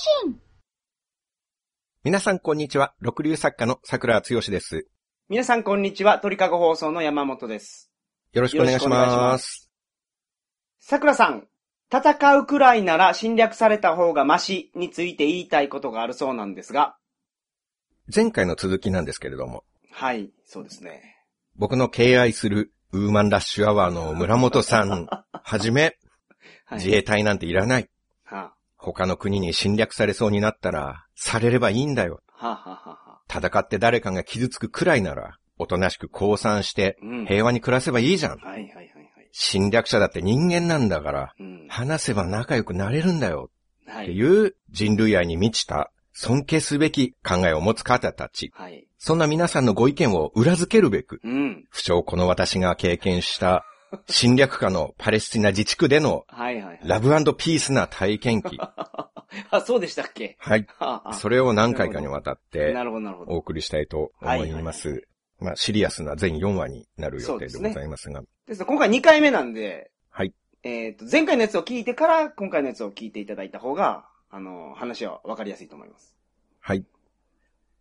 信皆さんこんにちは。六流作家の桜剛です。皆さんこんにちは。鳥かご放送の山本です。よろしくお願いしま。ます桜さん、戦うくらいなら侵略された方がマシについて言いたいことがあるそうなんですが。前回の続きなんですけれども、はい、そうですね。僕の敬愛するウーマンラッシュアワーの村本さんはじめ、はい。自衛隊なんていらない。は他の国に侵略されそうになったら、されればいいんだよ。あ、はあ、はあ、はあ。戦って誰かが傷つくくらいなら、おとなしく降参してうん。平和に暮らせばいいじゃん。はい、はい、はい、はい。侵略者だって人間なんだから、うん。話せば仲良くなれるんだよ。ってはい。いう人類愛に満ちた尊敬すべき考えを持つ方たち。はい。そんな皆さんのご意見を裏付けるべく、うん。不詳この私が経験した侵略下のパレスチナ自治区でのはい、はい。はい。ラブピースな体験記。あ、そうでしたっけ？はい。はあ、それを何回かにわたってなるほど、なるほど。お送りしたいと思います。まあ、シリアスな全4話になる予定でございますが。ですね今回2回目なんで、はい。えっ、と、前回のやつを聞いてから、今回のやつを聞いていただいた方が、あの、話は分かりやすいと思います。はい。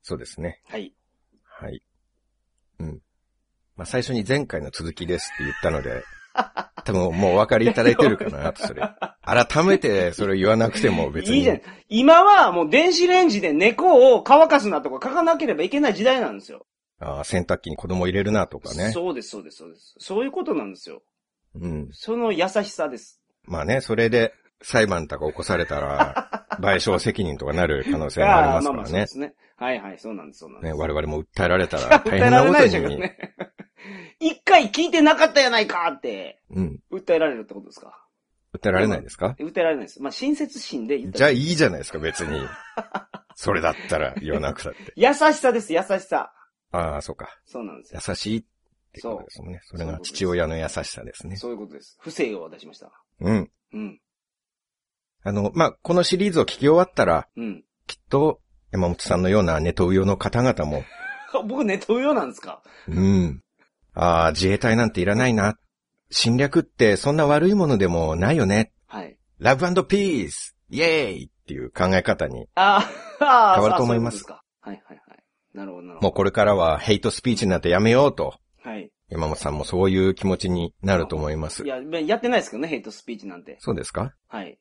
そうですね。はい。はい。うん。まあ、最初に前回の続きですって言ったので、多分もうお分かりいただいてるかな、それ。改めてそれを言わなくても別に。いいじゃん。今はもう電子レンジで猫を乾かすなとか書かなければいけない時代なんですよ。ああ洗濯機に子供入れるなとかね。そうです、そうです、そうです。そういうことなんですよ。うん。その優しさです。まあね、それで裁判とか起こされたら、賠償責任とかなる可能性がありますからねまあまあそうで。すね。はいはい、そうなんです、そうなんです。ね、我々も訴えられたら訴大変なことに。ね。一回聞いてなかったやないかって、うん。訴えられるってことですか？訴えられないですか？訴えられないです。まあ、親切心で言ったじゃあいいじゃないですか、別に。それだったら言わなくたって。優しさです、優しさ。ああ、そうか。そうなんですよ。優しいってことですもんね。それが父親の優しさですね。そういうことです。不正を出しました。うん。うん。あの、まあ、このシリーズを聞き終わったら、うん。きっと、山本さんのようなネトウヨの方々も、僕ネトウヨなんですか？うん。ああ、自衛隊なんていらないな。侵略ってそんな悪いものでもないよね。はい。ラブピースイエーイっていう考え方に、あーあー、変わると思いますそううことですかはいはいはい。なるほどなるほど。もうこれからはヘイトスピーチなんてやめようと、はい。山本さんもそういう気持ちになると思いますい。や、やってないですけどね、ヘイトスピーチなんて。そうですか？はい。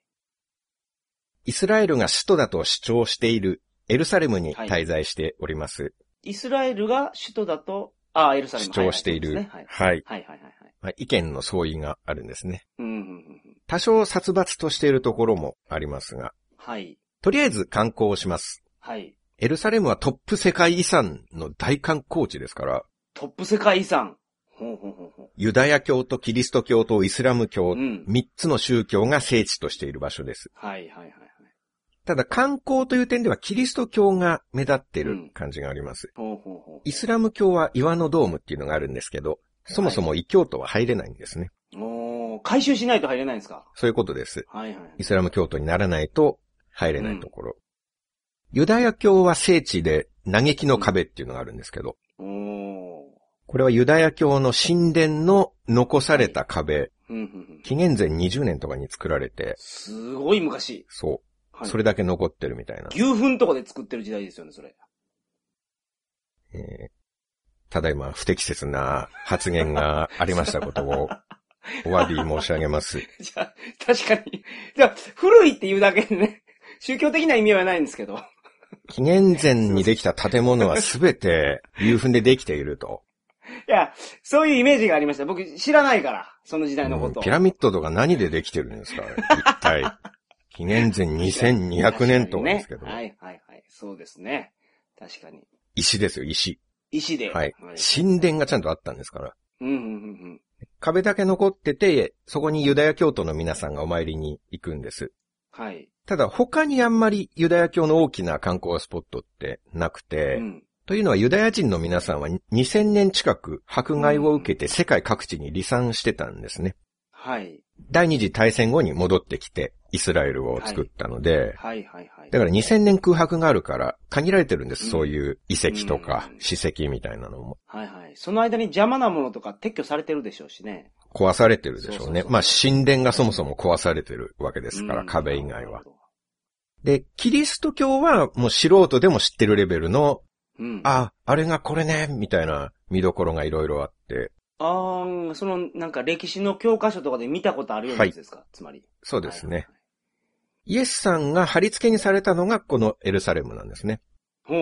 イスラエルが首都だと主張しているエルサレムに滞在しております。イスラエルが首都だと、ああ、エルサレム主張している。はいはいはい。はい。まあ、意見の相違があるんですね。うんうんうんうん。多少殺伐としているところもありますが、はい。とりあえず観光をします。はい。エルサレムはトップ世界遺産の大観光地ですから、トップ世界遺産。ほうほうほうほユダヤ教とキリスト教とイスラム教う。う、ん。三つの宗教が聖地としている場所です。はいはいはいはい。ただ観光という点ではキリスト教が目立っている感じがあります。ほうほうほう。イスラム教は岩のドームっていうのがあるんですけど、そもそも異教徒は入れないんですね。おー、回収しないと入れないんですか？そういうことです。はいはい。イスラム教徒にならないと入れないところ。ユダヤ教は聖地で嘆きの壁っていうのがあるんですけど、おー。これはユダヤ教の神殿の残された壁、うんうんうん。紀元前20年とかに作られて、すごい昔。そう。はい。それだけ残ってるみたいな。牛糞とかで作ってる時代ですよね、それ。えーただいま不適切な発言がありましたことを お詫び申し上げます。じゃあ、確かに。じゃあ、古いっていうだけでね、宗教的な意味はないんですけど。紀元前にできた建物はすべて牛糞でできていると。いや、そういうイメージがありました。僕知らないから、その時代のこと。うんピラミッドとか何でできてるんですか一体。紀元前2200年とかですけどねはいはいはい。そうですね。確かに。石ですよ、石。石で。はい。神殿がちゃんとあったんですから。うんうんうんうん。壁だけ残ってて、そこにユダヤ教徒の皆さんがお参りに行くんです。はい。ただ他にあんまりユダヤ教の大きな観光スポットってなくて、うん。というのはユダヤ人の皆さんは2000年近く迫害を受けて世界各地に離散してたんですね。はい。第二次大戦後に戻ってきてイスラエルを作ったので、はいはいはい。だから2000年空白があるから限られてるんです、うんそういう遺跡とかうん史跡みたいなのも。はいはい。その間に邪魔なものとか撤去されてるでしょうしね。壊されてるでしょうね。そうそうそうまあ神殿がそもそも壊されてるわけですから、うん壁以外は。。で、キリスト教はもう素人でも知ってるレベルの、うん。あ、あれがこれね、みたいな見どころがいろいろあって、あーその、なんか歴史の教科書とかで見たことあるようなやつですか、つまり。そうですね。はいはいイエスさんが貼り付けにされたのがこのエルサレムなんですね。う。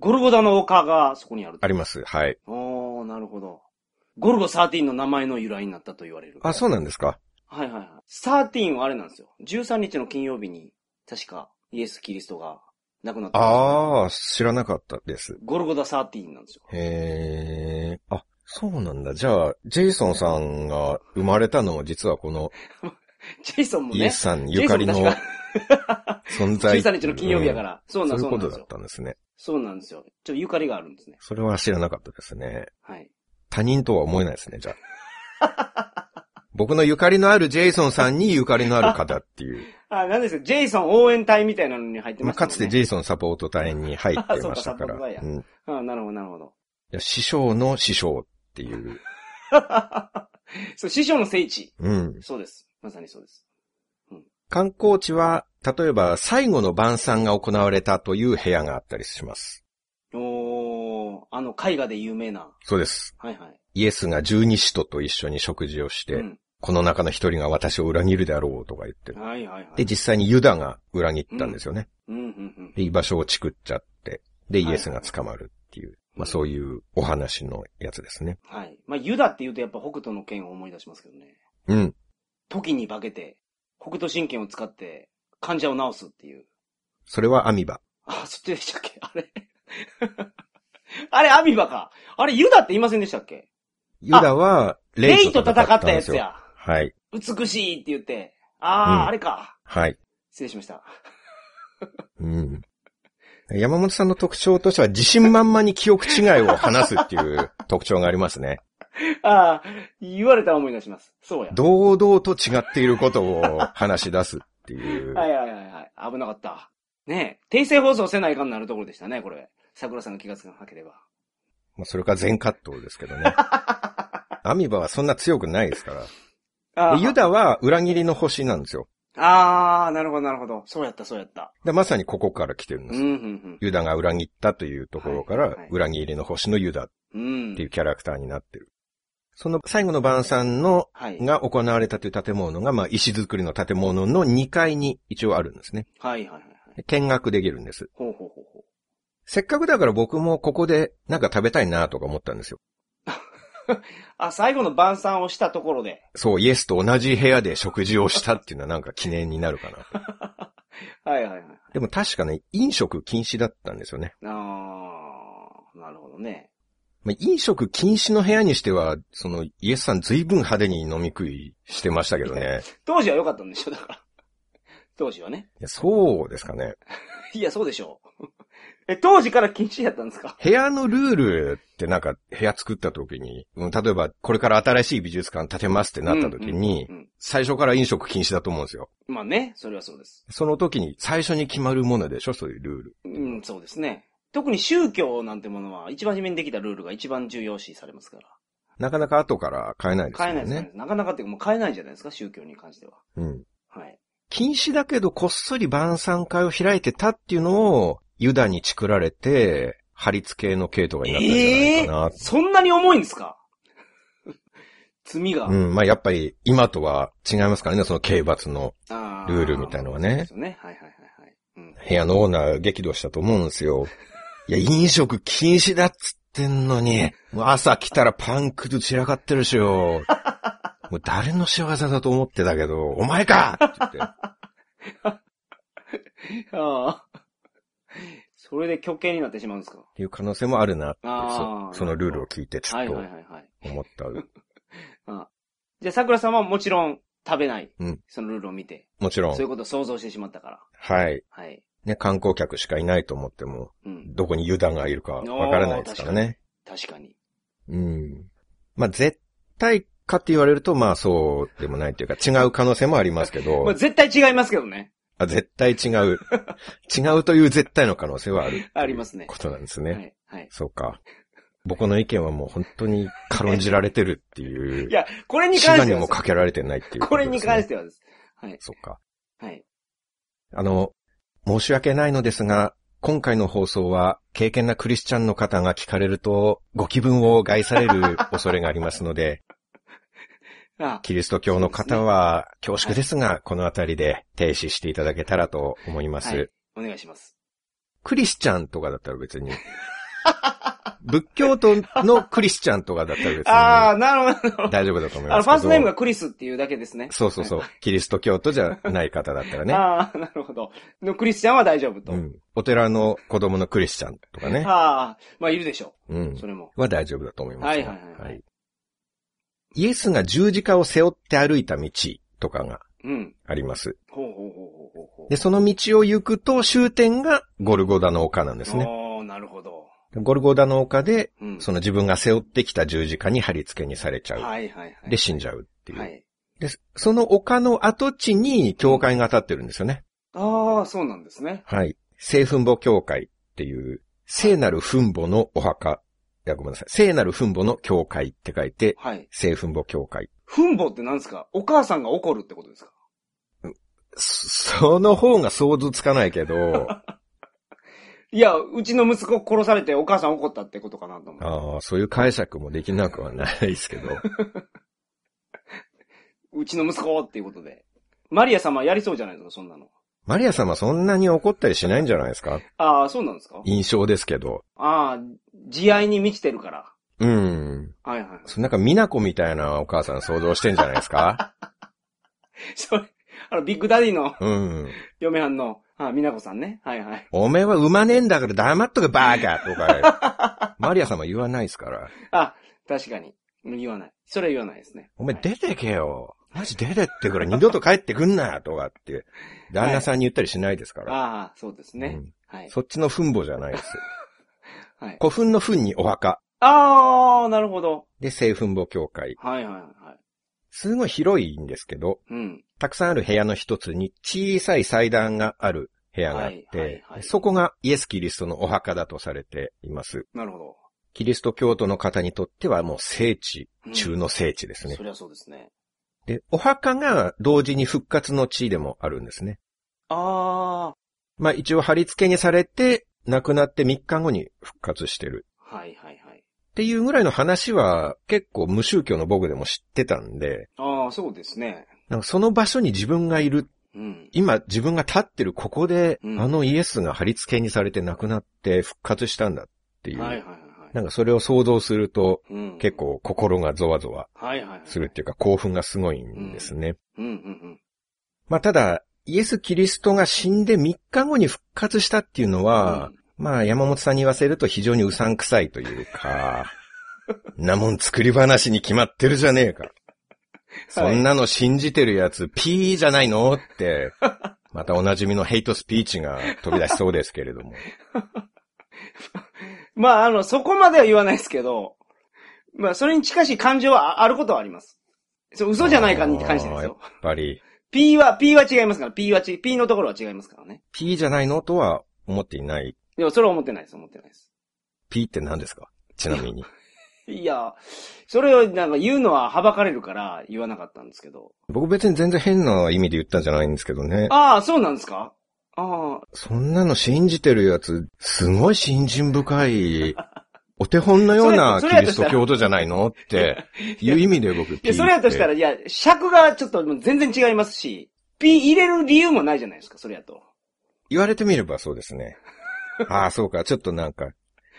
ゴルゴダの丘がそこにある。あります。はい。おー、なるほど。ゴルゴ13の名前の由来になったと言われる。あ、そうなんですか？はいはいはい。13はあれなんですよ。13日の金曜日に、確か、イエス・キリストが亡くなった。ああ、知らなかったです。ゴルゴダ13なんですよ。へえ。あ、そうなんだ。じゃあ、ジェイソンさんが生まれたのも実はこの ジェイソンもね。イエスさんゆかりの存在。13日の金曜日やから。そうなんそういうことだっ。たんですね。そうなんですよ。ちょっとゆかりがあるんですね。それは知らなかったですね。はい。他人とは思えないですね、じゃあ。僕のゆかりのあるジェイソンさんにゆかりのある方っていう。あ、なんですか、ジェイソン応援隊みたいなのに入ってましたね。かつてジェイソンサポート隊に入ってましたから。やうん、いあなるほど、なるほど。や師匠の師匠っていう。そう、師匠の聖地。うん。そうです。まさにそうです。観光地は、例えば最後の晩餐が行われたという部屋があったりします。おー、あの、絵画で有名な。そうです。はいはい。イエスが十二使徒と一緒に食事をして、うん。この中の一人が私を裏切るであろうとか言って。はいはいはい。で、実際にユダが裏切ったんですよね。うん、うん、うん。で、居場所をチクっちゃって、で、はいイエスが捕まるっていう、まあそういうお話のやつですね。はい。まあ、ユダって言うとやっぱ北斗の剣を思い出しますけどね。うん。時に化けて、北斗神拳を使って患者を治すっていう。それはアミバ。あ、そっちでしたっけ？あれ？あれ、アミバか。あれ、ユダって言いませんでしたっけ？ユダは、レイと戦った。やつや。はい。美しいって言って。あー、うんあれか。はい。失礼しました。うん。山本さんの特徴としては、自信満々に記憶違いを話すっていう特徴がありますね。あー、言われたら思い出します。そうや。堂々と違っていることを話し出すっていう。はいはいはいはい。危なかった。ねえ、訂正放送せないかんなるところでしたね、これ。桜さんが気がつかなければ。まあそれから全カットですけどね。アミバはそんな強くないですから。ユダは裏切りの星なんですよ。あー、なるほどなるほど。そうやったそうやった。で、まさにここから来てるんです。うん、うん、ユダが裏切ったというところからはいはい、裏切りの星のユダっうん。うん。ていうキャラクターになってる。その最後の晩餐の、はい。が行われたという建物が、まあ、石造りの建物の2階に一応あるんですね。はいはいはい見学できるんです。ほうほうほうほう。せっかくだから僕もここでなんか食べたいなとか思ったんですよ。あ、最後の晩餐をしたところで。そう、イエスと同じ部屋で食事をしたっていうのはなんか記念になるかなと。はいはいはい。でも確かね、飲食禁止だったんですよね。あー、なるほどね。まあ、飲食禁止の部屋にしては、その、イエスさん随分派手に飲み食いしてましたけどね。当時は良かったんでしょ、だから。当時はね。いやそうですかね。いや、そうでしょう。え、当時から禁止やったんですか？部屋のルールってなんか部屋作った時に、うん例えばこれから新しい美術館建てますってなった時に、うんうん最初から飲食禁止だと思うんですよ。うんまあね、それはそうです。その時に最初に決まるものでしょそういうルール。うん、そうですね。特に宗教なんてものは、一番初めにできたルールが一番重要視されますから。なかなか後から変えないですよ変えないですね。ね。なかなかっていうかもう変えないんじゃないですか、宗教に関しては。うん。はい。禁止だけどこっそり晩餐会を開いてたっていうのをユダにチクられて、貼り付けの系統がになったんじゃないかな。そんなに重いんですか？罪が。うん。まあやっぱり今とは違いますからね、その刑罰のあルールみたいのはねそうですよね。はいはいはいはい。うん。部屋のオーナー激怒したと思うんですよ。いや、飲食禁止だっつってんのに、朝来たらパンクと散らかってるしよ。もう誰の仕業だと思ってたけど、お前かって言って。ああ。それで極刑になってしまうんですか？っていう可能性もあるなって、そそのルールを聞いてちょっと。思った。あじゃあ桜さんはもちろん食べない。うんそのルールを見て。もちろんそうい、うことを想像してしまったから。はい。はい。ね、観光客しかいないと思っても、うん。どこに油断がいるかわからないですからね。確かに。うん。まあ、絶対かって言われると、まあそうでもないというか、違う可能性もありますけど まあ、、絶対違いますけどね。あ絶対違う。違うという絶対の可能性はある。ありますねことなんですね。はい。はい。そうか。僕の意見はもう本当に軽んじられてるっていう い。や、これに死関しては。にもかけられてないっていうこれに関て。してはです。はい。そうか。はい。あの、申し訳ないのですが、今回の放送は経験なクリスチャンの方が聞かれるとご気分を害される 恐れがありますので、あキリスト教の方は恐縮ですが、このあたりで停止していただけたらと思います。はい。お願いします。クリスチャンとかだったら別に。仏教徒のクリスチャンとかだったら別ああ、になるほど。大丈夫だと思いあの、ますけど。ファーストネームがクリスっていうだけですね。そうそうそう。キリスト教徒じゃない方だったらね。ああ、なるほど。のクリスチャンは大丈夫と。うん。お寺の子供のクリスチャンとかね。ああ、まあいるでしょうんう。そ。れも。は大丈夫だと思いますよ。はいはいはいはいイエスが十字架を背負って歩いた道とかがうん。あります。ほうほうほうほうほう。で、その道を行くと終点がゴルゴダの丘なんですね。おーなるほど。ゴルゴダの丘で、うん。その自分が背負ってきた十字架に貼り付けにされちゃう。はいはいはい。で、死んじゃうっていう。はい。で、その丘の跡地に教会が建ってるんですよね。ああ、そうなんですね。はい。聖墳墓教会っていう、聖なる墳墓のお墓。いや、ごめんなさい。聖なる墳墓の教会って書いて、はい。聖墳墓教会。墳墓って何ですか？お母さんが怒るってことですか？そその方が想像つかないけど、いや、うちの息子殺されてお母さん怒ったってことかなと思う。ああ、そういう解釈もできなくはないですけど。うちの息子っていうことで。マリア様やりそうじゃないですか、そんなの。マリア様そんなに怒ったりしないんじゃないですか？ああ、そうなんですか？印象ですけど。ああ、慈愛に満ちてるから。うん。はいはいはい。そなんか、ミナコみたいなお母さん想像してんじゃないですか？それ、あの、ビッグダディのうん。嫁はんの、あ、みなこさんね。はいはい。おめえは産まねえんだから黙っとけバーカ とか、マリア様言わないですから。あ、確かに。言わない。それは言わないですね。お前出てけよ。マジ出てってくれ、二度と帰ってくんなとかって、旦那さんに言ったりしないですから。ああ、そうですね。うんはい。そっちの墳墓じゃないです。はい。古墳の墳にお墓。ああ、なるほど。で、聖墳墓教会。はいはいはい。すごい広いんですけど、うん。たくさんある部屋の一つに小さい祭壇がある部屋があって、はいはいはいそこがイエス・キリストのお墓だとされています。なるほど。キリスト教徒の方にとってはもう聖地うん中の聖地ですね。そりゃそうですね。で、お墓が同時に復活の地でもあるんですね。あまあ一応貼り付けにされて、亡くなって3日後に復活してる。あ、はいはいはい。っていうぐらいの話は結構無宗教の僕でも知ってたんで、ああ、そうですね。なんかその場所に自分がいるうん。今自分が立ってるここで、うんあのイエスが貼り付けにされて亡くなって復活したんだっていう。はいはいはいはい。なんかそれを想像するとうん。結構心がゾワゾワ。するっていうか興奮がすごいんですね。うんうんうん。まあただ、イエス・キリストが死んで3日後に復活したっていうのは、まあ山本さんに言わせると非常にうさんくさいというか、なもん作り話に決まってるじゃねえか。そんなの信じてるやつ、ピーじゃないのって、またおなじみのヘイトスピーチが飛び出しそうですけれども。まあ、あの、そこまでは言わないですけど、まあ、それに近しい感情はああることはあります。そう、嘘じゃないかに関してですあーやっよ。ぱり、P は、P は違いますから、P はち、P のところは違いますからね。ピーじゃないのとは思っていない。でも、それは思ってないです、思ってないです。ピーって何ですか？ちなみに。いや、それをなんか言うのははばかれるから言わなかったんですけど。僕別に全然変な意味で言ったんじゃないんですけどね。ああ、そうなんですか？ああ、そんなの信じてるやつ、すごい信心深い、お手本のような キリスト教徒じゃないのって いう意味で僕、いや、それやとしたら、いや、尺がちょっと全然違いますし、P 入れる理由もないじゃないですか、それやと。言われてみればそうですね。ああ、そうか、ちょっとなんか、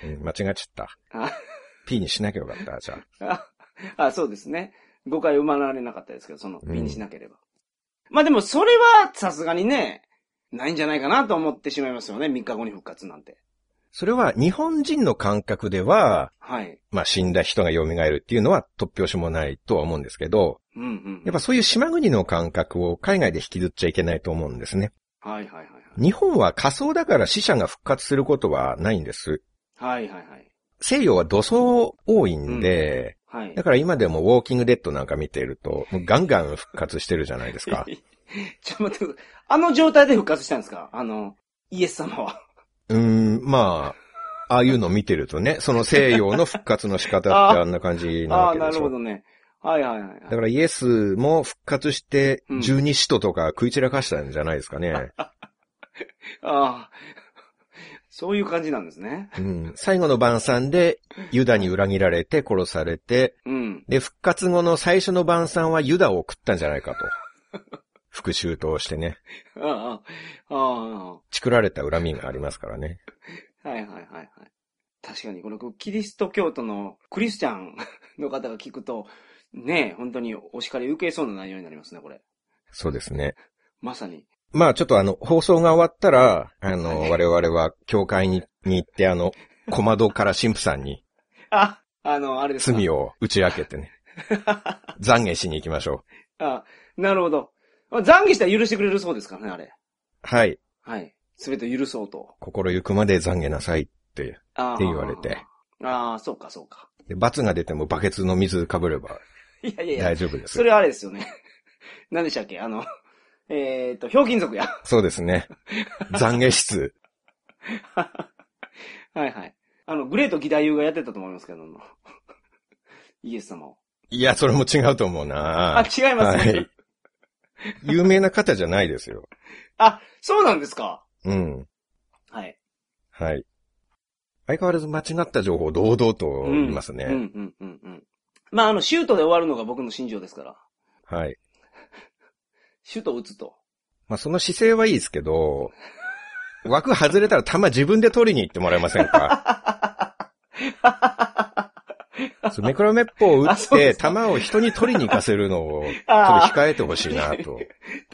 うん間違っちゃった。あ P にしなきゃよかった、じゃあ。あ あ、そうですね。誤解生まれなかったですけど、その P にしなければ。まあでも、それはさすがにね、ないんじゃないかなと思ってしまいますよね、3日後に復活なんて。それは日本人の感覚では、はい。まあ死んだ人が蘇るっていうのは突拍子もないとは思うんですけど、うんうん。やっぱそういう島国の感覚を海外で引きずっちゃいけないと思うんですね。はいはいはい日本は仮想だから死者が復活することはないんです。はい。はいはいはい。西洋は土葬多いんで、はいだ。から今でもウォーキングデッドなんか見てると、もうガンガン復活してるじゃないですか。ちょっと待ってください。あの状態で復活したんですか？あの、イエス様は。うーん、まあ、ああいうの見てるとね、その西洋の復活の仕方ってあんな感じなああ、なわけでしょ。るほどね。はいはいはいはい。だからイエスも復活してうん十二使徒とか食い散らかしたんじゃないですかね。ああ。そういう感じなんですね。うん。最後の晩餐で、ユダに裏切られて殺されて、うん。で、復活後の最初の晩餐はユダを食ったんじゃないかと。復讐としてね。ああ、あ作られた恨みがありますからね。あ、はいはいはいはい。確かに、このキリスト教徒のクリスチャンの方が聞くと、ねえ、本当にお叱り受けそうな内容になりますね、これ。そうですね。まさに。まあちょっとあの、放送が終わったら、あの、はい我々は教会にに行って、あの、小窓から神父さんにあ、あの、あれですか？罪を打ち明けてね、懺悔しに行きましょう。あ、なるほど。あ懺悔したら許してくれるそうですからね、あれ。はい。はい。すべて許そうと。心ゆくまで懺悔なさいって。って言われて。ああ、そうかそうか。で罰が出てもバケツの水かぶればいやいやいや大、丈夫ですそ。れあれですよね。何でしたっけ？あの、えっ、と、ひょうきん族や。そうですね。懺悔室。はいはい。あの、グレート義太夫がやってたと思いますけども。イエス様を。いや、それも違うと思うあ、な違いますね。はい。有名な方じゃないですよ。あ、そうなんですか。うん。はい。はい。相変わらず間違った情報を堂々と言いますね。うん、うん、うん、うん。まあ、あの、シュートで終わるのが僕の信条ですから。はい。シュートを打つと。まあ、その姿勢はいいですけど、枠外れたら球自分で取りに行ってもらえませんか？そうメクロメッポを打あって、球を人に取りに行かせるのを、ちょっと控えてほしいなと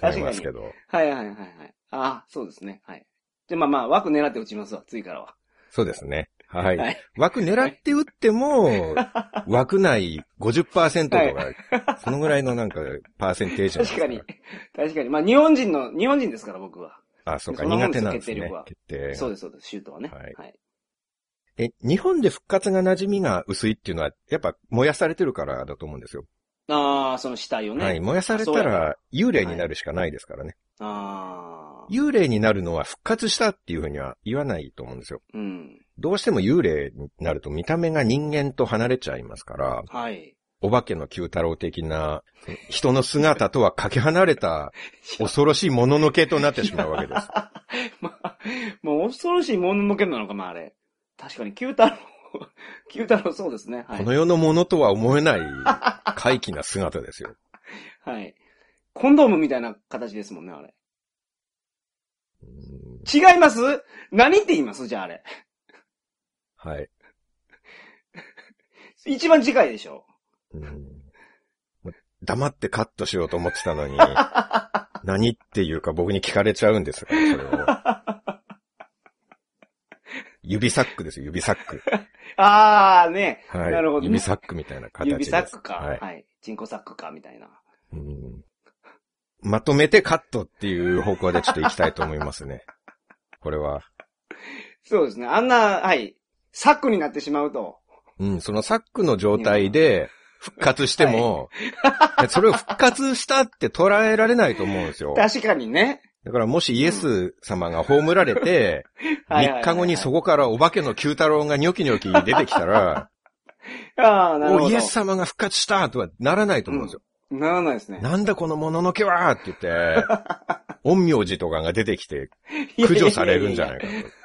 思いますけど。はいはいはいはい。ああ、そうですね。はい。で、まあまあ、枠狙って打ちますわ、次からは。そうですね。はい。はい。枠狙って打っても、枠内50%とか、そのぐらいのなんか、パーセンテージ確かに。確かに。まあ、日本人の、日本人ですから、僕は。あ、そうか、苦手なんですね決定。そうです、そうです。シュートはね。はいはい。え、日本で復活が馴染みが薄いっていうのは、やっぱ燃やされてるからだと思うんですよ。ああ、その死体をね。はい。燃やされたら幽霊になるしかないですからね。ああ。幽霊になるのは復活したっていうふうには言わないと思うんですよ。うん。どうしても幽霊になると見た目が人間と離れちゃいますから、はい。お化けの九太郎的な人の姿とはかけ離れた 恐ろしいもののけとなってしまうわけです。まあ、もう恐ろしいもののけなのか、まああれ。確かに、九太郎、九太郎そうですね。はい。この世のものとは思えない怪奇な姿ですよ。はい。コンドームみたいな形ですもんね、あれ。うん違います？何って言います？じゃああれ。はい。一番近いでしょ。うん黙ってカットしようと思ってたのに、何っていうか僕に聞かれちゃうんですから、それを。指サックですよ、指サック。あーね。はい。なるほどね指サックみたいな形です。指サックか。ははいい。チンコサックか、みたいな。うんまとめてカットっていう方向でちょっと行きたいと思いますね。これは。そうですね。あんな、はい。サックになってしまうと。うん、そのサックの状態で復活しても、それを復活したって捉えられないと思うんですよ。確かにね。だからもしイエス様が葬られて、はいはいはいはい3日後にそこからお化けの九太郎がニョキニョキ出てきたら、ああ、なるほど。お、イエス様が復活したとはならないと思うんですよ。ならないですね。なんだこのもののけはって言って、陰陽師とかが出てきて駆除されるんじゃないかと。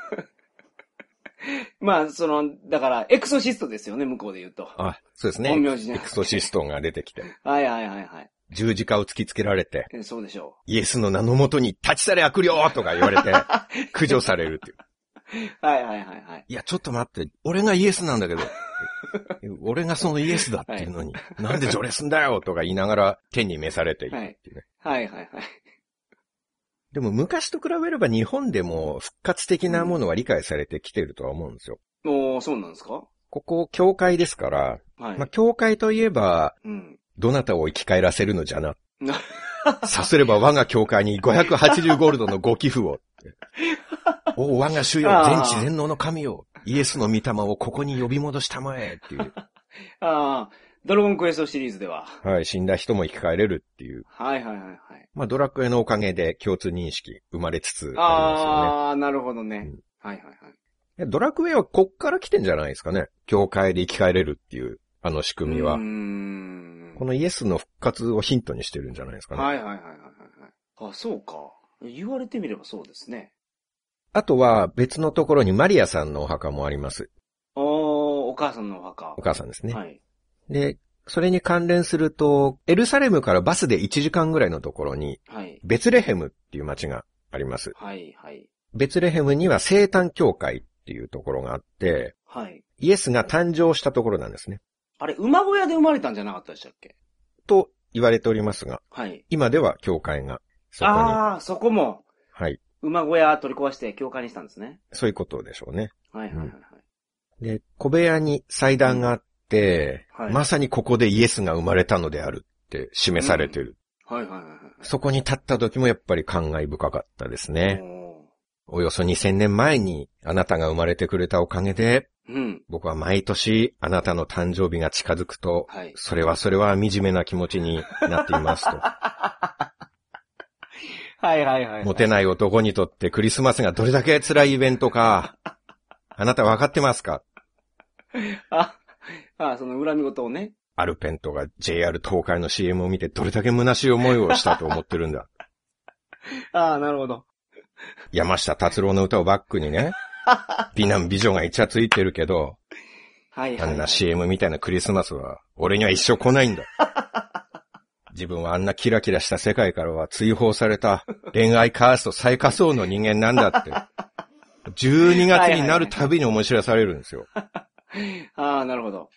まあ、その、だから、エクソシストですよね、向こうで言うと。あ、そうですね。陰陽師ねエクソシストが出てきて、はいはいはいはい。十字架を突きつけられて、えそうでしょイエスの名のもとに立ち去れ悪霊とか言われて、駆除されるっていう。う。はいはいはいはい。いや、ちょっと待って、俺がイエスなんだけど、俺がそのイエスだっていうのに、なんで除霊すんだよとか言いながら天に召されていくっていうね。はいはいはい。でも昔と比べれば日本でも復活的なものは理解されてきてるとは思うんですよ。おー、そうなんですか？ここ、教会ですから、はい。まあ、教会といえば、うん。どなたを生き返らせるのじゃな。な さすれば我が教会に580ゴールドのご寄付を。お我が主よ、全知全能の神よ。イエスの御霊をここに呼び戻したまえっていう。ああ、ドラゴンクエストシリーズでは。はい、死んだ人も生き返れるっていう。はいはいはいはい。まあ、ドラクエのおかげで共通認識生まれつつありますよね。ああ、なるほどね。うんはいはいはい。えドラクエはこっから来てんじゃないですかね。教会で生き返れるっていう、あの仕組みは。このイエスの復活をヒントにしてるんじゃないですかね。はいはいはいはいはいはい。あ、そうか。言われてみればそうですね。あとは別のところにマリアさんのお墓もあります。おー、お母さんのお墓。お母さんですね。はい。で、それに関連すると、エルサレムからバスで1時間ぐらいのところに、はい。ベツレヘムっていう町があります。はい。はい。ベツレヘムには生誕教会っていうところがあって、はい。イエスが誕生したところなんですね。あれ、馬小屋で生まれたんじゃなかったでしたっけ？と言われておりますが、はい。今では教会がそこに、ああ、そこも、はい、馬小屋取り壊して教会にしたんですね。そういうことでしょうね。はいはいはいはい。で、小部屋に祭壇があって、はいまさにここでイエスが生まれたのであるって示されてる。はいはいはいはい。そこに立った時もやっぱり感慨深かったですね。おおよそ2000年前にあなたが生まれてくれたおかげで、ーうん。僕は毎年あなたの誕生日が近づくと、はい。それはそれは惨めな気持ちになっていますと。はいはいはい。モテない男にとってクリスマスがどれだけ辛いイベントか、あなた分かってますか？あ、あ、その恨み事をね。アルペンとか JR 東海の CM を見てどれだけ虚しい思いをしたと思ってるんだ。ああ、なるほど。山下達郎の歌をバックにね、美男美女がイチャついてるけど、はいはい。あんな CM みたいなクリスマスは俺には一生来ないんだ。自分はあんなキラキラした世界からは追放された恋愛カースト最下層の人間なんだって。12月になるたびに思い知らされるんですよ。ああ、なるほど。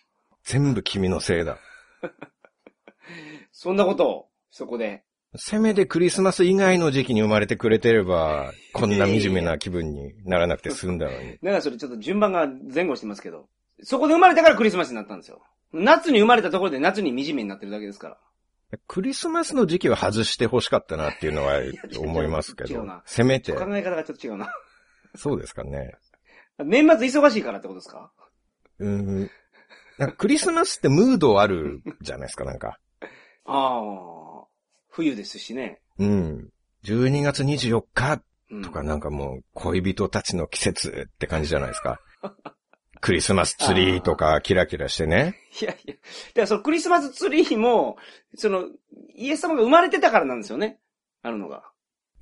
全部君のせいだ。そんなことを、そこで。せめてクリスマス以外の時期に生まれてくれてれば、こんな惨めな気分にならなくて済んだのに。だからそれちょっと順番が前後してますけど。そこで生まれたからクリスマスになったんですよ。夏に生まれたところで夏に惨めになってるだけですから。クリスマスの時期は外して欲しかったなっていうのは 思いますけどせめて、考え方がちょっと違うな。そうですかね。年末忙しいからってことですか？うーん。なんかクリスマスってムードあるじゃないですか、なんか。ああ、冬ですしね。うん。12月24日うん、とかなんかもう恋人たちの季節って感じじゃないですか。クリスマスツリーとかキラキラしてね。いやいや。だからそのクリスマスツリーも、その、イエス様が生まれてたからなんですよね。あるのが。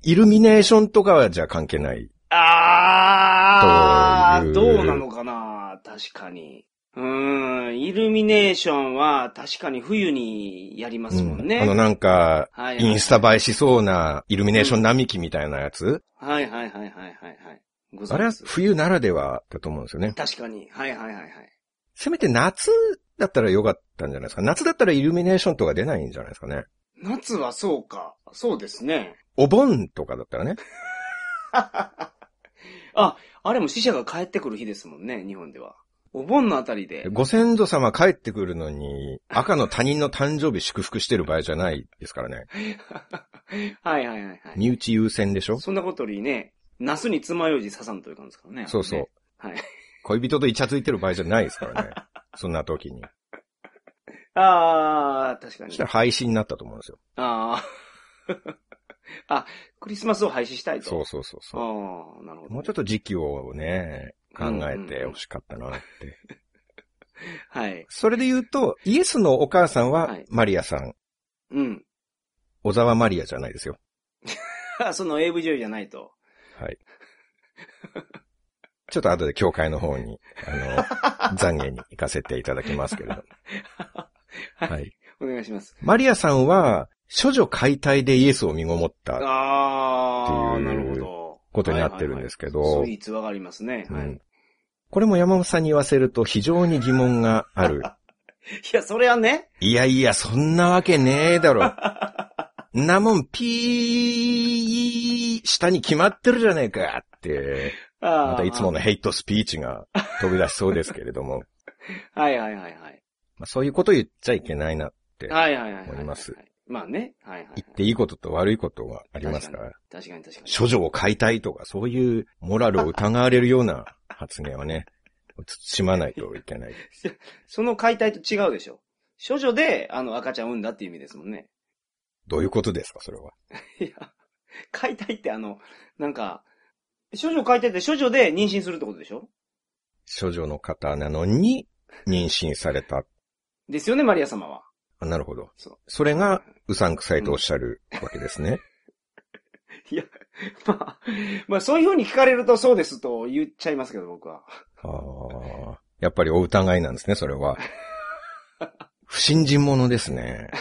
イルミネーションとかはじゃあ関係ない。ああ、どうなのかな確かに。うーん、イルミネーションは確かに冬にやりますもんね。うんあのなんか、はいインスタ映えしそうなイルミネーション並木みたいなやつ、はいはいはいはいはいはい。ご存あれは冬ならではだと思うんですよね。確かに。はいはいはいはい。せめて夏だったらよかったんじゃないですか？夏だったらイルミネーションとか出ないんじゃないですかね？夏はそうか。そうですね。お盆とかだったらね。あ、あれも死者が帰ってくる日ですもんね、日本では。お盆のあたりで。ご先祖様帰ってくるのに、赤の他人の誕生日祝福してる場合じゃないですからね。はいはいはいはい。身内優先でしょ？そんなことよりね、ナスに爪楊枝刺さんというかんですからね。そうそう。はい。恋人とイチャついてる場合じゃないですからね。そんな時に。ああ、確かにそした。ら廃止になったと思うんですよ。ああ。あ、クリスマスを廃止したいと。そうそうそうそう。ああ、なるほど。もうちょっと時期をね、考えてほしかったなって。はい。それで言うと、イエスのお母さんははいマリアさん。うん。小沢マリアじゃないですよ。その AV 女優じゃないと。はい。ちょっと後で教会の方に、あの、懺悔に行かせていただきますけれども。は。はいい。お願いします。マリアさんは、処女解体でイエスを身ごもったああ、っていうなるほど。ことになってるんですけど、はいはいはいそういう逸話がありますね。はい。うんこれも山本さんに言わせると非常に疑問がある。いや、それはね。いやいや、そんなわけねえだろ。んなもん、ピー、下に決まってるじゃねえかって、またいつものヘイトスピーチが飛び出しそうですけれども、はいはいはいはい。まあ、そういうこと言っちゃいけないなって、はいはいはいはい。思いまあね。はいはいはい。言っていいことと悪いことがありますから、確かに確かに。処女を解体とか、そういうモラルを疑われるような 発言はね、慎まないといけない。その解体と違うでしょ。処女で、あの、赤ちゃん産んだっていう意味ですもんね。どういうことですか、それは？いや、解体ってあの、なんか、処女解体って処女で妊娠するってことでしょ？処女の方なのに、妊娠された。ですよね、マリア様は。あなるほど。そうそれが、うさんくさいとおっしゃるわけですね。いや、まあ、まあそういう風に聞かれるとそうですと言っちゃいますけど、僕は。ああ。やっぱりお疑いなんですね、それは。不信心者ですね。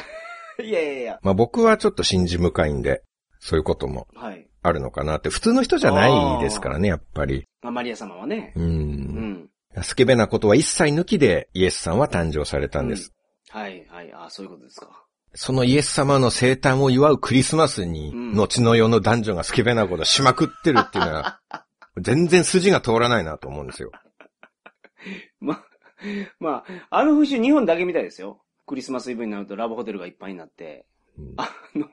いやいやいや。まあ僕はちょっと信じ深いんで、そういうこともはい。あるのかなって、普通の人じゃないですからね、やっぱり。まあ、マリア様はね。う。うんん。スケベなことは一切抜きでイエスさんは誕生されたんです。はい、はい。あそういうことですか。そのイエス様の生誕を祝うクリスマスに、うん後の世の男女がスケベなことしまくってるっていうのは、全然筋が通らないなと思うんですよ。まあ、まあ、あの風習日本だけみたいですよ。クリスマスイブになるとラブホテルがいっぱいになって、うんあの、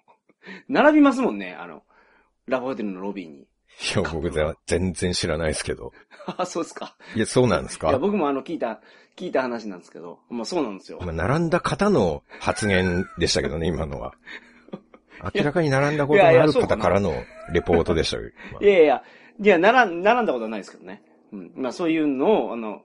並びますもんね、あの、ラブホテルのロビーに。いや、僕じゃ全然知らないですけど。あ、そうですか。いや、そうなんですいや、か僕もあの、聞いた、聞いた話なんですけど、まあそうなんですよ。まあ並んだ方の発言でしたけどね、今のは。明らかに並んだことがある方からのレポートでしたよ。まあいやいやいや、並ん、並んだことはないですけどね。うん。まあそういうのを、あの、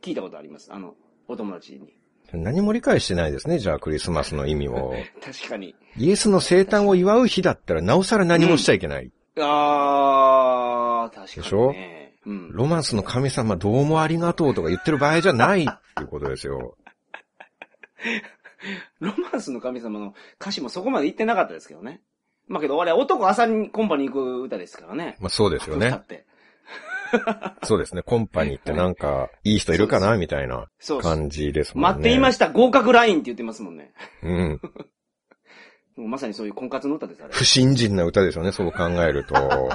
聞いたことあります。あの、お友達に。何も理解してないですね、じゃあクリスマスの意味を。確かに。イエスの生誕を祝う日だったらなおさら何もしちゃいけない。あー、確かに、ね。でしょ？うん。ロマンスの神様どうもありがとうとか言ってる場合じゃないっていうことですよ。ロマンスの神様の歌詞もそこまで言ってなかったですけどね。まあけど、あれ、男朝にコンパに行く歌ですからね。まあそうですよね歌っ。て。そうですね。コンパニーってなんか、いい人いるかなみたいな。感じですもんね。待っていました、合格ラインって言ってますもんね。うん。まさにそういう婚活の歌です、あれ。不信心な歌ですよね、そう考えると。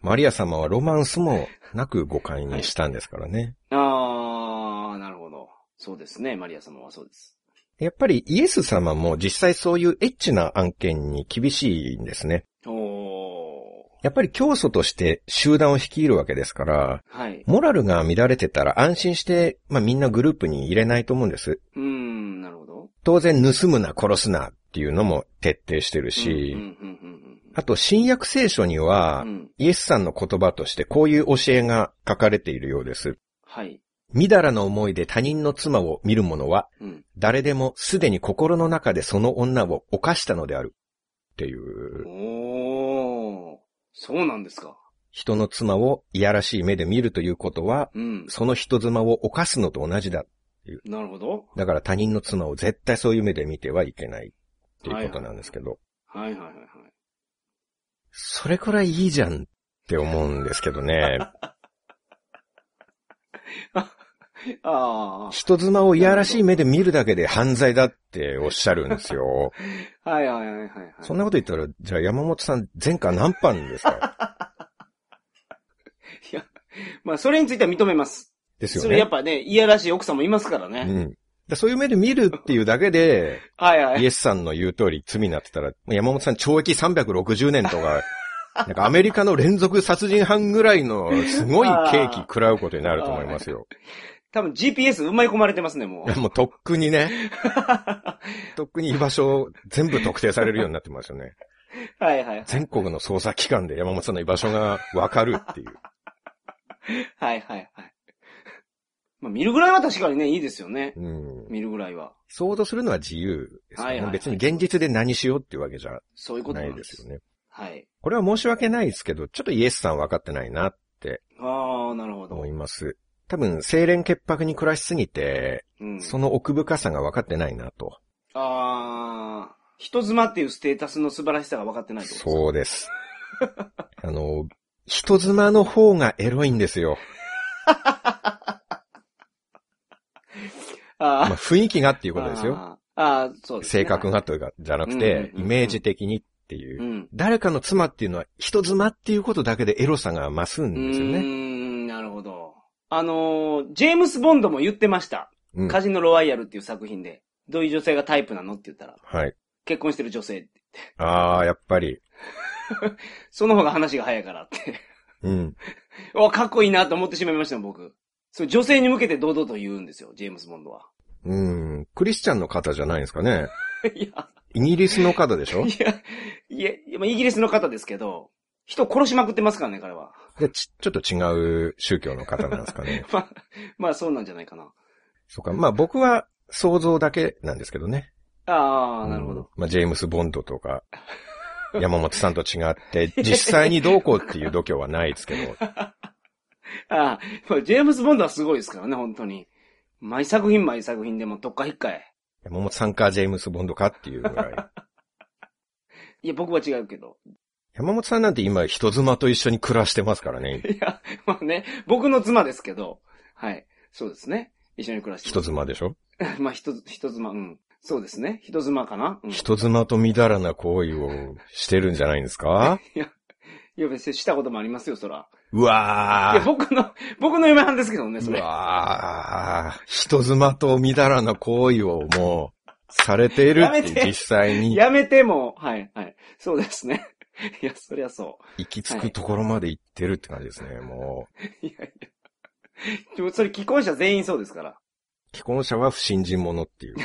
マリア様はロマンスもなく誤解にしたんですからね。あー、なるほど。そうですね、マリア様はそうです。やっぱりイエス様も実際そういうエッチな案件に厳しいんですね。おやっぱり教祖として集団を率いるわけですから、ー。はい。モラルが乱れてたら安心して、まあみんなグループに入れないと思うんです。うーん、なるほど。当然盗むな殺すなっていうのも徹底してるし、あと新約聖書には。イエスさんの言葉としてこういう教えが書かれているようです。はい。みだらの思いで他人の妻を見る者は、うん。誰でもすでに心の中でその女を犯したのである。っていう、おー。そうなんですか。人の妻をいやらしい目で見るということは、うん。その人妻を犯すのと同じだ。なるほど。だから他人の妻を絶対そういう目で見てはいけない。っていうことなんですけど。はいはいはいはい。それくらいいいじゃんって思うんですけどね。あ人妻をいやらしい目で見るだけで犯罪だっておっしゃるんですよ。あ。はいはいはいはいはい。そんなこと言ったら、じゃあ山本さん前科何班ですか？いや、まあそれについては認めます。ですよそれやっね。ぱね、いやらしい奥さんもいますからね。うん。でそういう目で見るっていうだけで、はいはい。イエスさんの言う通り罪になってたら、山本さん懲役360年とか、なんかアメリカの連続殺人犯ぐらいのすごい刑期食らうことになると思いますよ。多分 GPS 埋まり込まれてますね、もいやもうとっくにね、とっくに居場所を全部特定されるようになってますよね。う。はいはい。全国の捜査機関で山本さんの居場所がわかるっていう。はいはいはい。まあ見るぐらいは確かにね、いいですよね。うん。見るぐらいは。想像するのは自由ですよね。はいはいはい別に現実で何しようっていうわけじゃそういうことなないんです。よね。はい。これは申し訳ないですけど、ちょっとイエスさん分かってないなってああ、なるほど思。います。多分、清廉潔白に暮らしすぎて、うん。その奥深さが分かってないなと。ああ、人妻っていうステータスの素晴らしさが分かってないとそうです。あの、人妻の方がエロいんですよ。あまあ、雰囲気がっていうことですよ。あーあー、そうです、ね。性格がというか、じゃなくうんて、イメージ的にっていうう。ん。誰かの妻っていうのは人妻っていうことだけでエロさが増すんですよね。ん、なるほど。あのージェームス・ボンドも言ってました。うん。カジノ・ロワイヤルっていう作品で。どういう女性がタイプなのって言ったら、はい。結婚してる女性って。ああ、やっぱり。その方が話が早いからって。うん。お、かっこいいなと思ってしまいましたよ、僕。そう、女性に向けて堂々と言うんですよ、ジェームス・ボンドは。うん。クリスチャンの方じゃないんですかね。いや、イギリスの方でしょ？いや、いや、イギリスの方ですけど、人殺しまくってますからね、彼は。でちちょっと違う宗教の方なんですかね。まあ、まあそうなんじゃないかな。そうか。まあ僕は想像だけなんですけどね。ああ、なるほど。うんまあジェームス・ボンドとか、山本さんと違って、実際にどうこうっていう度胸はないですけど。ああ、ジェームズ・ボンドはすごいですからね、本当に。毎作品毎作品でも特化引っかえ。山本さんかジェームス・ボンドかっていうぐらい。いや、僕は違うけど。山本さんなんて今人妻と一緒に暮らしてますからね。いや、まあね、僕の妻ですけど。はい。そうですね。一緒に暮らして人妻でしょ？まあ、人、人妻、うん。そうですね。人妻かな、うん、い人妻とみだらな行為をしてるんじゃないんですか？や、別にしたこともありますよ、そら。うわいや、ー。僕の、僕の嫁はんですけどね、そうれ。わー。人妻とみだらな行為をもう、されているってやめて実際にやめても、はい、はい。そうですね。いや、そりゃそ行き着くところまで行ってるって感じですね、もう。う。いやいや。でもそれ既婚者全員そうですから。既婚者は不信心者っていう。い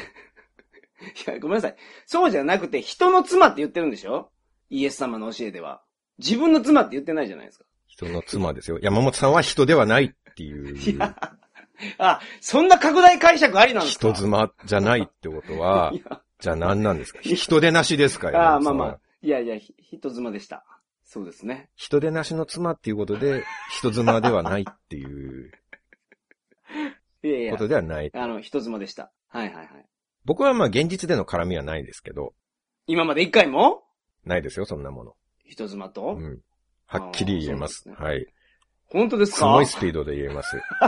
や、ごめんなさい。そうじゃなくて、人の妻って言ってるんでしょ？イエス様の教えでは。自分の妻って言ってないじゃないですか。人の妻ですよ。山本さんは人ではないっていう。いや、あ、そんな拡大解釈ありなんですか？人妻じゃないってことは、じゃあ何なんですか？人手なしですかああ、まあまあ。いやいや、ひ人妻でした。そうですね。人手なしの妻っていうことで、人妻ではないっていう いやいやこ、とではない。あの、人妻でした。はいはいはい。僕はまあ現実での絡みはないですけど、今まで一回も？ないですよ、そんなもの。人妻と、うん。はっきり言えます。あーそうはい。本当ですか？すごいスピードで言えます。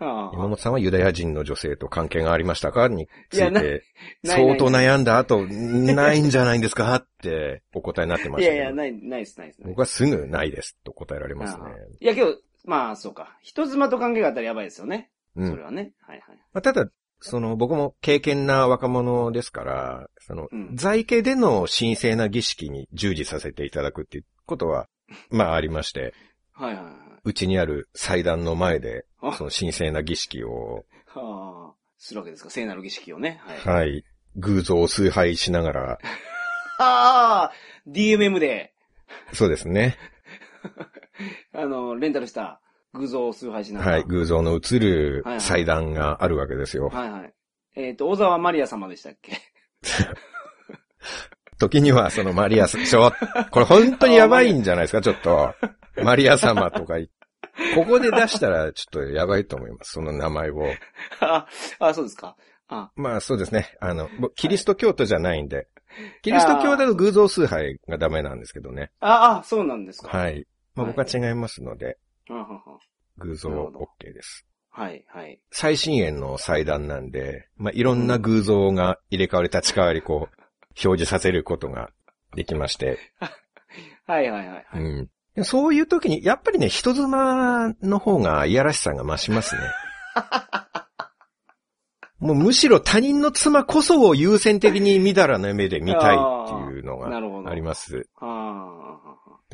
あ山本さんはユダヤ人の女性と関係がありましたか？について、相当悩んだ後、ないんじゃないんですか？ってお答えになってました。いやいや、ない、ないです、ないです。僕はすぐないですと答えられますねあ。いやけど、まあ、そうか。人妻と関係があったらやばいですよね。うんそれ。はね。はいはい。まあ、ただ、その僕も経験な若者ですから、その、うん在家での神聖な儀式に従事させていただくっていうことは、まあありまして、はいはいはうちにある祭壇の前で、あその神聖な儀式を、い。はあ、するわけですか？聖なる儀式をね。はい。はい、偶像を崇拝しながら、ああ、DMM で、そうですね。あの、レンタルした偶像を崇拝しながら。はい、偶像の映る祭壇があるわけですよ。はいはい。えっ、と、小沢マリア様でしたっけ？時にはそのマリアちょ、これ本当にやばいんじゃないですか、ちょっと。マリア様とか言ここで出したらちょっとやばいと思います、その名前を。あ、あ、そうですか。あ、まあそうですね。あの、僕キリスト教徒じゃないんで。キリスト教だと偶像崇拝がダメなんですけどね。あ、あ、そうなんですか。はい。まあはい僕は違いますので、偶像 OK です。はい、はい。最新鋭の祭壇なんで、まあいろんな偶像が入れ替わり立ち替わりこう、表示させることができまして。はい、はい、はい。はいうん。そういう時に、やっぱりね、人妻の方がいやらしさが増しますね。もうむしろ他人の妻こそを優先的にみだらな目で見たいっていうのが。あります。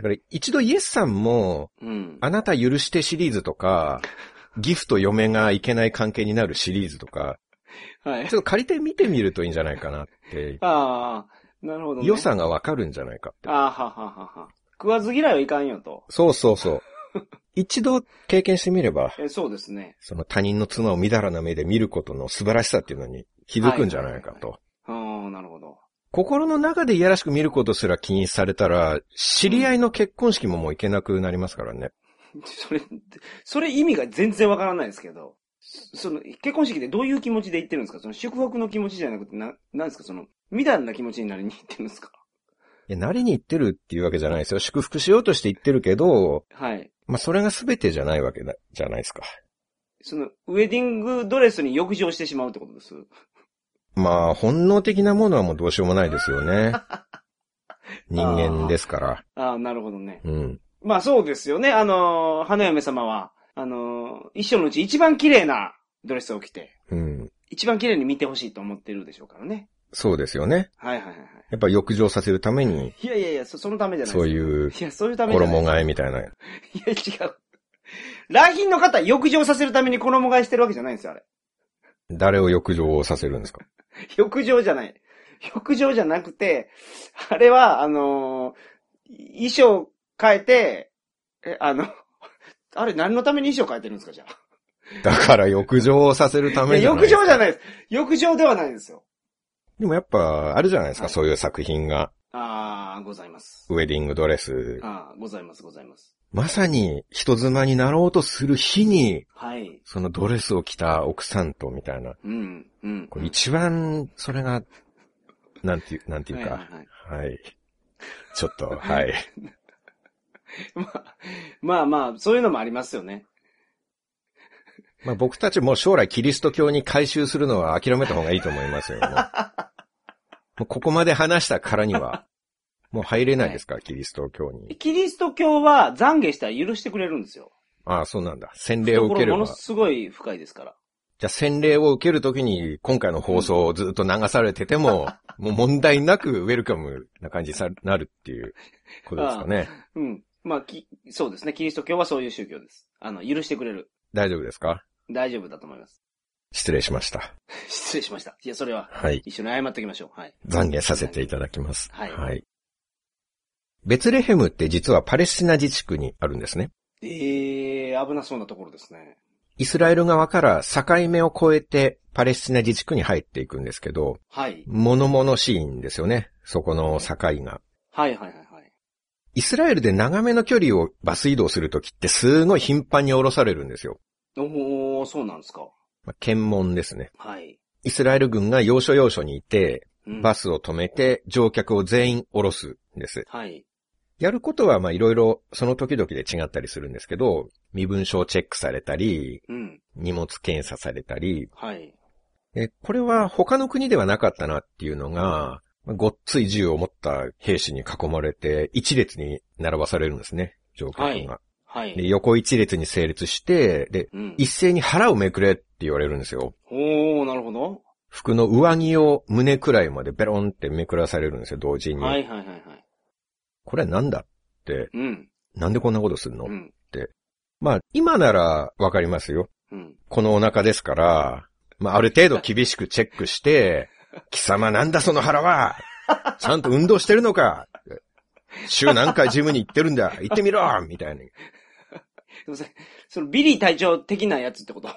だから一度イエスさんも、うん。あなた許してシリーズとか、ギフと嫁がいけない関係になるシリーズとか、はいち。ょっと借りて見てみるといいんじゃないかなって、ああ、なるほど、ね。良さがわかるんじゃないかって。ああ、はははは。食わず嫌いはいかんよと。そうそうそう。一度経験してみれば、えそうですね。その他人の妻をみだらな目で見ることの素晴らしさっていうのに気づくんじゃないかと。ああ、なるほど。心の中でいやらしく見ることすら禁止されたら、知り合いの結婚式ももう行けなくなりますからね。それ、それ意味が全然わからないですけど。そその、結婚式でどういう気持ちで言ってるんですか？その祝福の気持ちじゃなくて、な、なんですか？その、みだらな気持ちになりに行ってるんですか？いや、慣れに行ってるっていうわけじゃないですよ。祝福しようとして言ってるけど、はい。まあ、それが全てじゃないわけだ、じゃないですか。その、ウェディングドレスに浴場してしまうってことです？まあ、本能的なものはもうどうしようもないですよね。人間ですから。ああ、なるほどね。うん。まあそうですよね。あのー花嫁様は、あのー一生のうち一番綺麗なドレスを着て、うん。一番綺麗に見てほしいと思ってるでしょうからね。そうですよね。はいはいはいはい。やっぱ浴場させるために、いやいやいや、そそのためじゃないそうう。いういや、そういうためじゃない衣替えみたいな。いや、違う。来賓の方、浴場させるために衣替えしてるわけじゃないんですよ、あれ。誰を浴場させるんですか？浴場じゃない。浴場じゃなくて、あれは、あのー衣装変えて、え、あの、あれ何のために衣装変えてるんですか、じゃあ。だから浴場をさせるためいや、じゃない浴場じゃい。ないです。浴場ではないんですよ。でもやっぱ、あるじゃないですか、はいそういう作品が。ああ、ございます。ウェディングドレス。ああ、ございます、ございます。まさに人妻になろうとする日に、はい。そのドレスを着た奥さんとみたいな。うん、うん。これ一番、それが、なんていう、なんていうか。はいはいはいはい。ちょっと、はい。まあ、まあまあ、そういうのもありますよね。まあ僕たちも将来キリスト教に改宗するのは諦めた方がいいと思いますよ。もう ここまで話したからには、もう入れないですか？ら、キリスト教に。キリスト教は懺悔したら許してくれるんですよ。ああ、そうなんだ。洗礼を受ければ。ものじゃすごい深いですから。あ洗礼を受けるときに、今回の放送をずっと流されてても、もう問題なくウェルカムな感じにさなるっていうことですかね。うん。まあ、き、そうですね。キリスト教はそういう宗教です。あの、許してくれる。大丈夫ですか？大丈夫だと思います。失礼しました。失礼しました。いや、それは、はい。一緒に謝っておきましょう。はい。懺悔させていただきます。はいベツレヘムって実はパレスチナ自治区にあるんですね。ええー、危なそうなところですね。イスラエル側から境目を越えてパレスチナ自治区に入っていくんですけど、はい。物々しいんですよね。そこの境が。はいはいはいはい。イスラエルで長めの距離をバス移動するときってすごい頻繁に降ろされるんですよ。おー、そうなんですか。まあ検問ですね。はい。イスラエル軍が要所要所にいて、うんバスを止めて乗客を全員降ろすんです。はい。やることはまあいろいろその時々で違ったりするんですけど、身分証チェックされたり、うん。荷物検査されたり、はい。えこれは他の国ではなかったなっていうのが、ごっつい銃を持った兵士に囲まれて一列に並ばされるんですね、乗客が。はい。で横一列に整列して、で、うん。一斉に腹をめくれって言われるんですよ。おー、なるほど。服の上着を胸くらいまでベロンってめくらされるんですよ、同時に。はいはいはいはい。これはなんだって、うん。なんでこんなことするの、うん。まあ、今ならわかりますよ。うん。このお腹ですから、まあ、ある程度厳しくチェックして、貴様なんだその腹はちゃんと運動してるのか週何回ジムに行ってるんだ？行ってみろみたいに。すいません。そのビリー隊長的なやつってこと？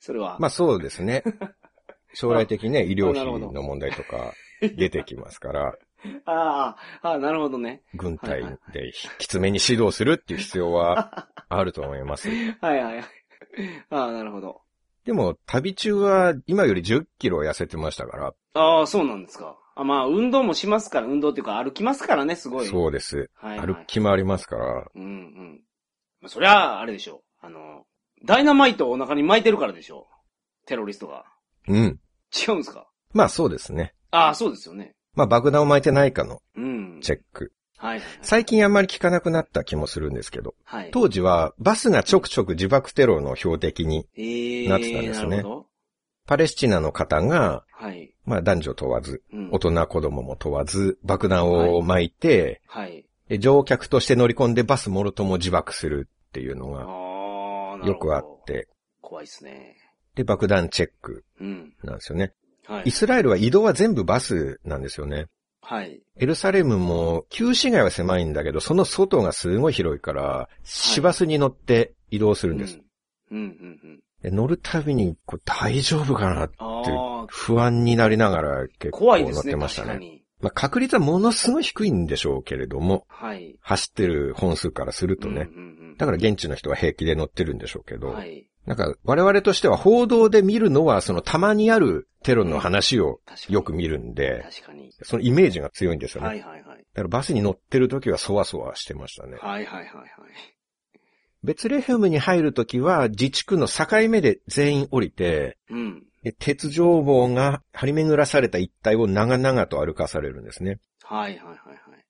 それは。まあそうですね。将来的にね、医療費の問題とか出てきますから、ああ、ああ、なるほどね。軍隊できつめに指導するっていう必要は あると思います。はいはいはい。ああ、なるほど。でも、旅中は今より10キロ痩せてましたから、ああ、そうなんですか。あまあ、運動もしますから、運動っていうか歩きますからね、すごい。そうです。はい、はい。歩き回りますから、うんうん。まあ、そりゃあ、あれでしょう。あの、ダイナマイトをお腹に巻いてるからでしょう。テロリストが。うん。違うんですか？まあそうですね。ああ、そうですよね。まあ爆弾を巻いてないかのうん。チェック。はい。最近あんまり聞かなくなった気もするんですけど、はい。当時はバスがちょくちょく自爆テロの標的に、ええなってたんですねなるほど。パレスチナの方が、はい。まあ男女問わず、うん大人子供も問わず、爆弾を巻いて、はい。で乗客として乗り込んでバスもろとも自爆するっていうのが。よくあっ。て、怖いですね。で爆弾チェックうん。なんですよね。はいイ。スラエルは移動は全部バスなんですよね。はい。エルサレムも旧市街は狭いんだけど、その外がすごい広いから、市バスに乗って移動するんです。うん。うん、うん、うん。で乗るたびにこう大丈夫かなって不安になりながら結構乗っ怖いですね、てましたね。確かに。まあ、確率はものすごい低いんでしょうけれども、はい。走ってる本数からするとね。うんうんうんだから現地の人は平気で乗ってるんでしょうけど、はい。なんか我々としては報道で見るのはそのたまにあるテロの話を。よく見るんで、確かに。そのイメージが強いんですよね。はいはいはい。だからバスに乗ってる時はそわそわしてましたね。はいはいはいはい。ベツレヘムに入るときは自治区の境目で全員降りて、うん。で鉄条棒が張り巡らされた一帯を長々と歩かされるんですね。はいはいはいはい。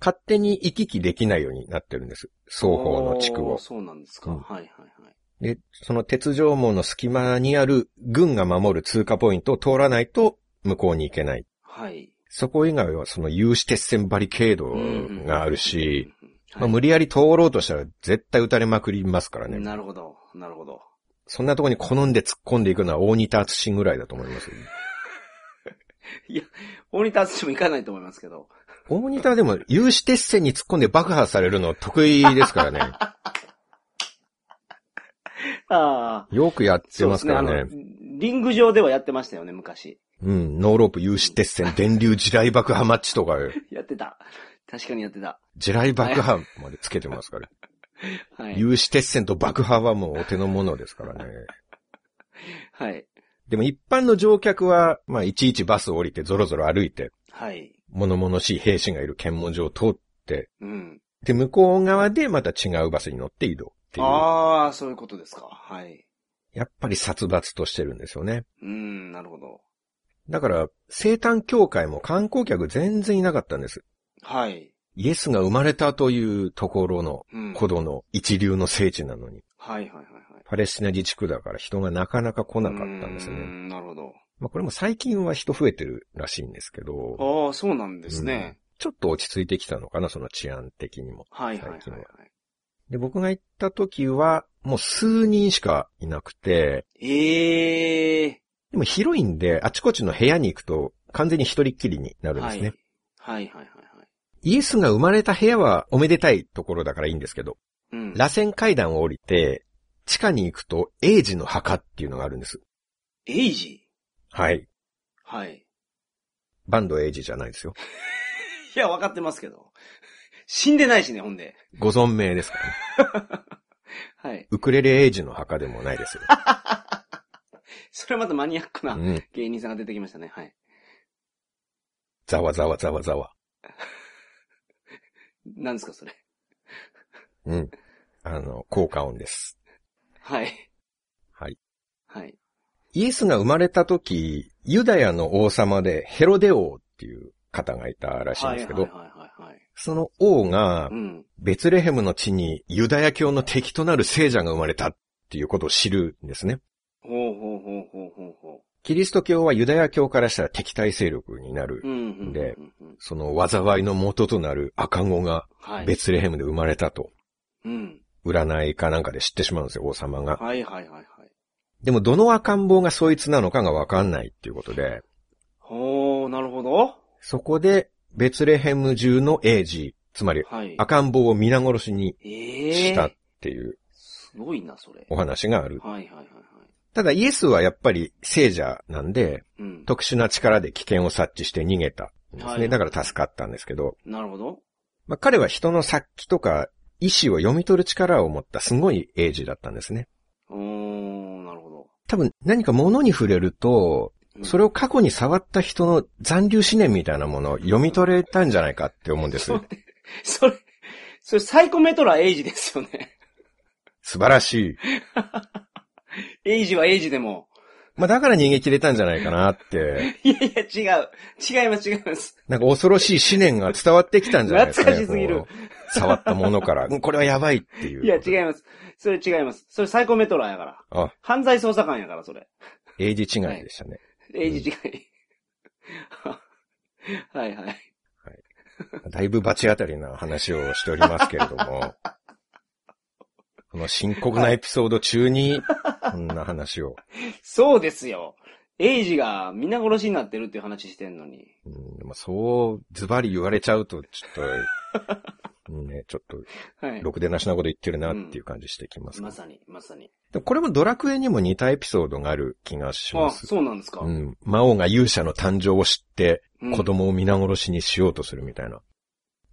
勝手に行き来できないようになってるんです。双方の地区を。そうなんですか。うんはいはいはい。で、その鉄条網の隙間にある軍が守る通過ポイントを通らないと向こうに行けない。はい。そこ以外はその有刺鉄線バリケードがあるし、まあ、無理やり通ろうとしたら絶対撃たれまくりますからね。なるほど。なるほど。そんなとこに好んで突っ込んでいくのは大仁田敦ぐらいだと思いますよ。いや、大仁田淳も行かないと思いますけど。大仁田はでも有刺鉄線に突っ込んで爆破されるの得意ですからね。ああ。よくやってますからねの。、リング上ではやってましたよね、昔。うん、ノーロープ有刺鉄線、電流地雷爆破マッチとか、やってた。確かにやってた。地雷爆破までつけてますから。はい。有刺鉄線と爆破はもうお手の物ですからね。はい。でも一般の乗客は、まあいちいちバスを降りてゾロゾロ歩いて、はい。物々しい兵士がいる検問所を通って、うん。で、向こう側でまた違うバスに乗って移動っていう。ああ、そういうことですか。はい。やっぱり殺伐としてるんですよね。うん、なるほど。だから、生誕協会も観光客全然いなかったんです。はい。イエスが生まれたというところのうん。ほどの一流の聖地なのに、はいはいはいはい。パレスチナ自治区だから人がなかなか来なかったんですね。なるほど。まあこれも最近は人増えてるらしいんですけど、ああ、そうなんですね。ちょっと落ち着いてきたのかな、その治安的にも。はいはいはいはいで、僕が行った時は、もう数人しかいなくて、ええでも広いんで、あちこちの部屋に行くと完全に一人っきりになるんですね。はい。はいはいはいはい。イエスが生まれた部屋はおめでたいところだからいいんですけど、うん。螺旋階段を降りて、地下に行くと、エイジの墓っていうのがあるんです。エイジはい。はい。バンドエイジじゃないですよ。いや、わかってますけど。死んでないしね、ほんで。ご存命ですからね。はい。ウクレレエイジの墓でもないですよ。それまたマニアックなうん。芸人さんが出てきましたね。はい。ざわざわざわざわ。何ですか、それ。うん。あの、効果音です。はい。はい。はい。イエスが生まれた時、ユダヤの王様でヘロデ王っていう方がいたらしいんですけど、はいはいはい。その王がう、ん。ベツレヘムの地にユダヤ教の敵となる聖者が生まれたっていうことを知るんですね。ほうほうほうほうほうほキリスト教はユダヤ教からしたら敵対勢力になる。う。うん。でその災いの元となる赤子がはい。ベツレヘムで生まれたと、うん。占いかなんかで知ってしまうんですよ、王様が。はいはいはいはい。でもどの赤ん坊がそいつなのかがわかんないっていうことで、ほう、なるほど。そこでベツレヘム中の英治、つまりはい。赤ん坊を皆殺しにええしたっていうすごいな、それ。お話がある。はいはいはいはい。ただイエスはやっぱり聖者なんで、うん。特殊な力で危険を察知して逃げたんですね。はいだから助かったんですけど、なるほど。まあ、彼は人の殺気とか意志を読み取る力を持ったすごい英治だったんですね。おー、なるほど。多分何か物に触れると、うんそれを過去に触った人の残留思念みたいなものを読み取れたんじゃないかって思うんです。それ、それ、それサイコメトラエイジですよね。素晴らしい。エイジはエイジでも。まあだから逃げ切れたんじゃないかなって。いやいや、違う。違います、違います。なんか恐ろしい思念が伝わってきたんじゃないですか、ね、懐かしすぎる。触ったものから。これはやばいっていう。いや、違います。それ違います。それサイコメトラーやから。あ犯罪捜査官やから、それ。エイジ違いでしたね。はい0時 はい。はいはい。だいぶ罰当たりな話をしておりますけれども、この深刻なエピソード中に、こんな話を。そうですよ。エイジが皆殺しになってるっていう話してんのに。うん、でもそう、ズバリ言われちゃうと、ちょっと、う んね、ちょっと、はい。ろくでなしなこと言ってるなっていう感じしてきます、まさに、まさに。でもこれもドラクエにも似たエピソードがある気がしあま、す。そうなんですか。うん。魔王が勇者の誕生を知って、うん子供を皆殺しにしようとするみたいな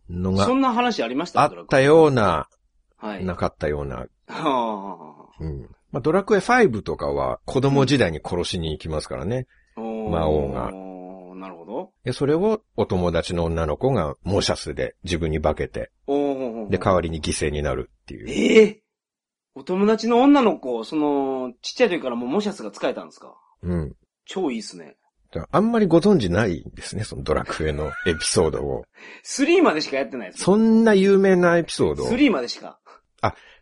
のがそんな話ありました？あったような、はい。なかったような。はうん。まあ、ドラクエ5とかは子供時代に殺しに行きますからね。あ。魔王がなるほど。で、それをお友達の女の子がモーシャスで自分に化けて、で、代わりに犠牲になるっていう。ええお友達の女の子、その、ちっちゃい時からもうモシャスが使えたんですか？うん。超いいっすね。あんまりご存知ないんですね、そのドラクエのエピソードを。3までしかやってないです。そんな有名なエピソード。3までしか。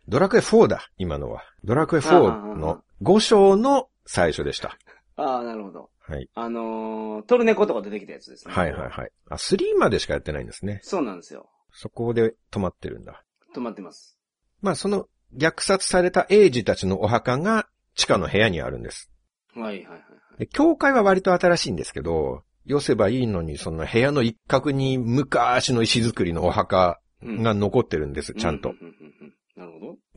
ドラクエ4だ、今のは。ドラクエ4の5章の最初でした。ああ、なるほど。はい。あのー、トルネコとか出てきたやつですね。はいはいはい。あ、3までしかやってないんですね。そうなんですよ。そこで止まってるんだ。止まってます。まあその虐殺された英治たちのお墓が地下の部屋にあるんです。はいはいはい。で教会は割と新しいんですけど、寄せばいいのに、その部屋の一角に昔の石造りのお墓うんが残ってるんです、ちゃんとう。ううんうん。